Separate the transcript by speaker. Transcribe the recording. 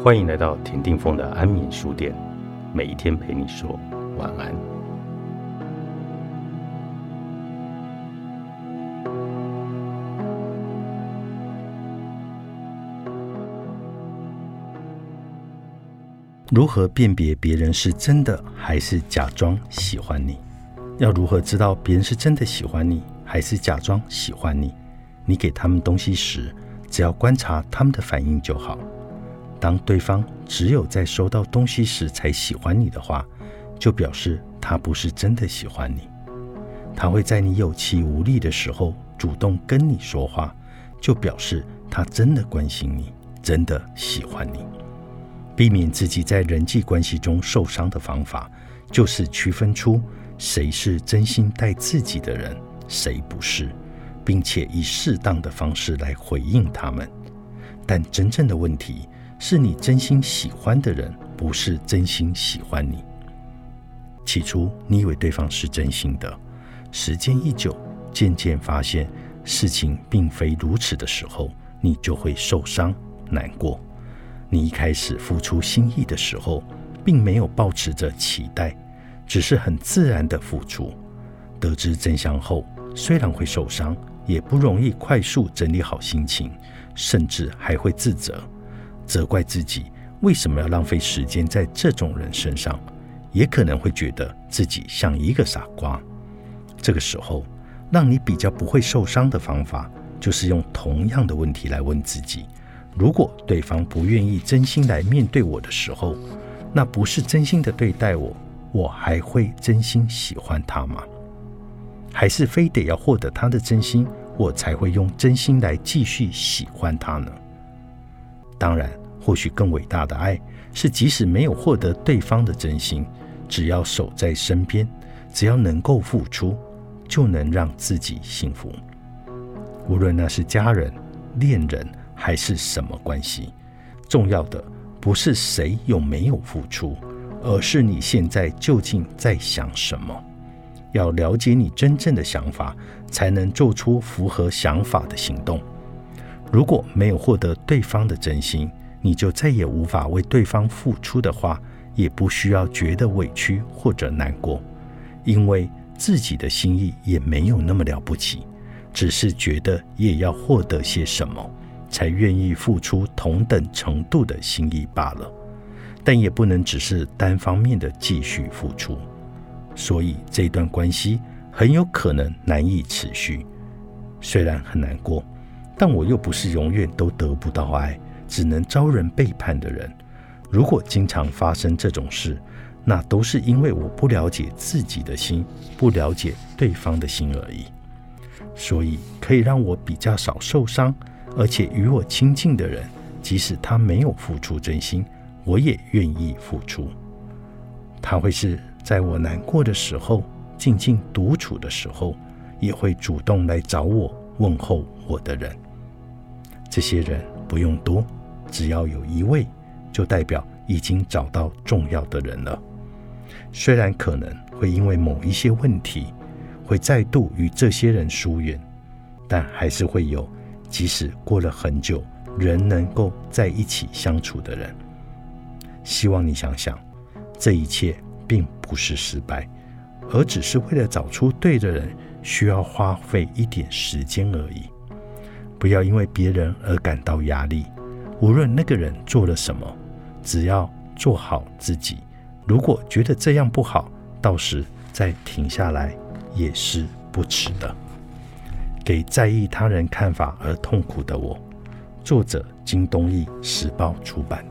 Speaker 1: 欢迎来到田定峰的安眠书店，每一天陪你说晚安。如何辨别别人是真的还是假装喜欢你？要如何知道别人是真的喜欢你还是假装喜欢你？你给他们东西时，只要观察他们的反应就好。当对方只有在收到东西时才喜欢你的话，就表示他不是真的喜欢你。他会在你有气无力的时候主动跟你说话，就表示他真的关心你，真的喜欢你。避免自己在人际关系中受伤的方法，就是区分出谁是真心待自己的人，谁不是，并且以适当的方式来回应他们。但真正的问题。是你真心喜欢的人，不是真心喜欢你。起初你以为对方是真心的，时间一久，渐渐发现事情并非如此的时候，你就会受伤难过。你一开始付出心意的时候，并没有抱持着期待，只是很自然的付出。得知真相后，虽然会受伤，也不容易快速整理好心情，甚至还会自责。责怪自己为什么要浪费时间在这种人身上，也可能会觉得自己像一个傻瓜。这个时候，让你比较不会受伤的方法，就是用同样的问题来问自己：如果对方不愿意真心来面对我的时候，那不是真心的对待我，我还会真心喜欢他吗？还是非得要获得他的真心，我才会用真心来继续喜欢他呢？当然，或许更伟大的爱是，即使没有获得对方的真心，只要守在身边，只要能够付出，就能让自己幸福。无论那是家人、恋人还是什么关系，重要的不是谁有没有付出，而是你现在究竟在想什么。要了解你真正的想法，才能做出符合想法的行动。如果没有获得对方的真心，你就再也无法为对方付出的话，也不需要觉得委屈或者难过，因为自己的心意也没有那么了不起，只是觉得也要获得些什么，才愿意付出同等程度的心意罢了。但也不能只是单方面的继续付出，所以这段关系很有可能难以持续。虽然很难过。但我又不是永远都得不到爱，只能招人背叛的人。如果经常发生这种事，那都是因为我不了解自己的心，不了解对方的心而已。所以，可以让我比较少受伤，而且与我亲近的人，即使他没有付出真心，我也愿意付出。他会是在我难过的时候，静静独处的时候，也会主动来找我。问候我的人，这些人不用多，只要有一位，就代表已经找到重要的人了。虽然可能会因为某一些问题，会再度与这些人疏远，但还是会有，即使过了很久，仍能够在一起相处的人。希望你想想，这一切并不是失败，而只是为了找出对的人。需要花费一点时间而已，不要因为别人而感到压力。无论那个人做了什么，只要做好自己。如果觉得这样不好，到时再停下来也是不迟的。给在意他人看法而痛苦的我，作者京东义时报出版。